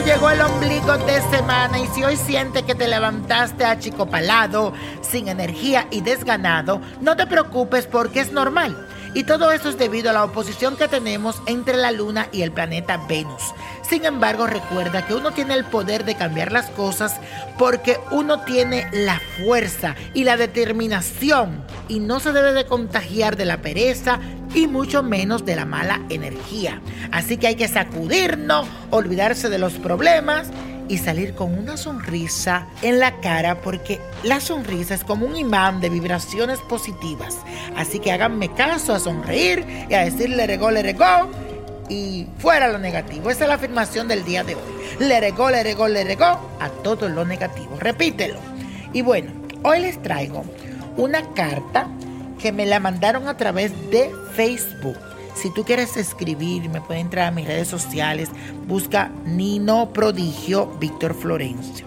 Llegó el ombligo de semana y si hoy siente que te levantaste achicopalado, sin energía y desganado, no te preocupes porque es normal. Y todo eso es debido a la oposición que tenemos entre la Luna y el planeta Venus. Sin embargo, recuerda que uno tiene el poder de cambiar las cosas porque uno tiene la fuerza y la determinación y no se debe de contagiar de la pereza y mucho menos de la mala energía. Así que hay que sacudirnos, olvidarse de los problemas y salir con una sonrisa en la cara porque la sonrisa es como un imán de vibraciones positivas. Así que háganme caso a sonreír y a decirle regó, le regó y fuera lo negativo. Esa es la afirmación del día de hoy. Le regó, le regó, le regó a todo lo negativo. Repítelo. Y bueno, hoy les traigo una carta que me la mandaron a través de Facebook. Si tú quieres escribir, me puedes entrar a mis redes sociales, busca Nino Prodigio Víctor Florencio.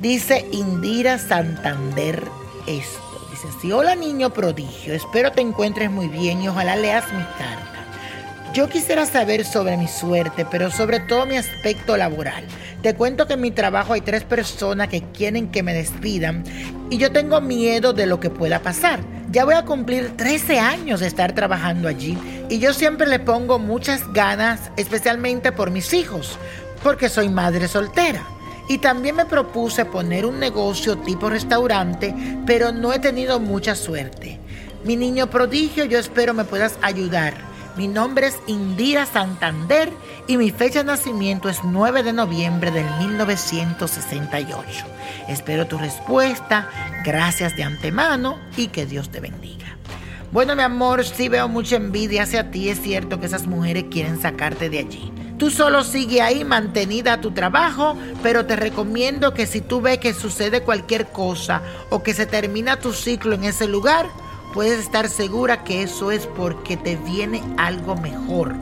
Dice Indira Santander esto. Dice así, hola niño prodigio, espero te encuentres muy bien y ojalá leas mi carta. Yo quisiera saber sobre mi suerte, pero sobre todo mi aspecto laboral. Te cuento que en mi trabajo hay tres personas que quieren que me despidan y yo tengo miedo de lo que pueda pasar. Ya voy a cumplir 13 años de estar trabajando allí y yo siempre le pongo muchas ganas, especialmente por mis hijos, porque soy madre soltera. Y también me propuse poner un negocio tipo restaurante, pero no he tenido mucha suerte. Mi niño prodigio, yo espero me puedas ayudar. Mi nombre es Indira Santander y mi fecha de nacimiento es 9 de noviembre del 1968. Espero tu respuesta, gracias de antemano y que Dios te bendiga. Bueno, mi amor, sí veo mucha envidia hacia ti. Es cierto que esas mujeres quieren sacarte de allí. Tú solo sigue ahí mantenida a tu trabajo, pero te recomiendo que si tú ves que sucede cualquier cosa o que se termina tu ciclo en ese lugar, puedes estar segura que eso es porque te viene algo mejor.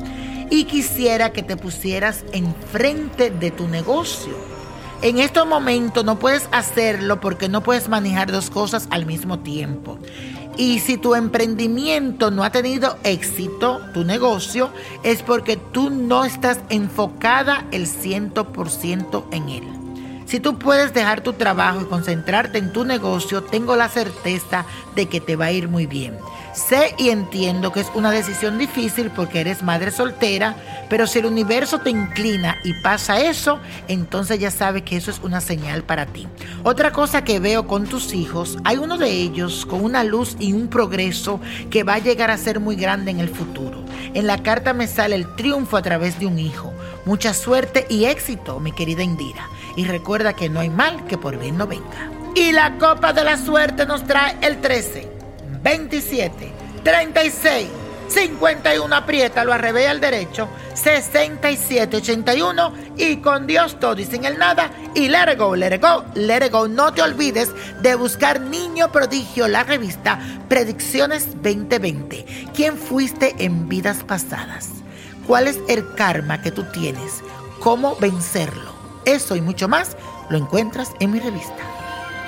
Y quisiera que te pusieras enfrente de tu negocio. En estos momentos no puedes hacerlo porque no puedes manejar dos cosas al mismo tiempo. Y si tu emprendimiento no ha tenido éxito, tu negocio, es porque tú no estás enfocada el 100% en él. Si tú puedes dejar tu trabajo y concentrarte en tu negocio, tengo la certeza de que te va a ir muy bien. Sé y entiendo que es una decisión difícil porque eres madre soltera, pero si el universo te inclina y pasa eso, entonces ya sabes que eso es una señal para ti. Otra cosa que veo con tus hijos, hay uno de ellos con una luz y un progreso que va a llegar a ser muy grande en el futuro. En la carta me sale el triunfo a través de un hijo. Mucha suerte y éxito, mi querida Indira. Y recuerda que no hay mal que por bien no venga. Y la copa de la suerte nos trae el 13, 27, 36, 51, apriétalo al revés al derecho, 67, 81 y con Dios todo y sin el nada y let it go, let it go, let it go. No te olvides de buscar Niño Prodigio, la revista Predicciones 2020. ¿Quién fuiste en vidas pasadas? ¿Cuál es el karma que tú tienes? ¿Cómo vencerlo? Eso y mucho más lo encuentras en mi revista.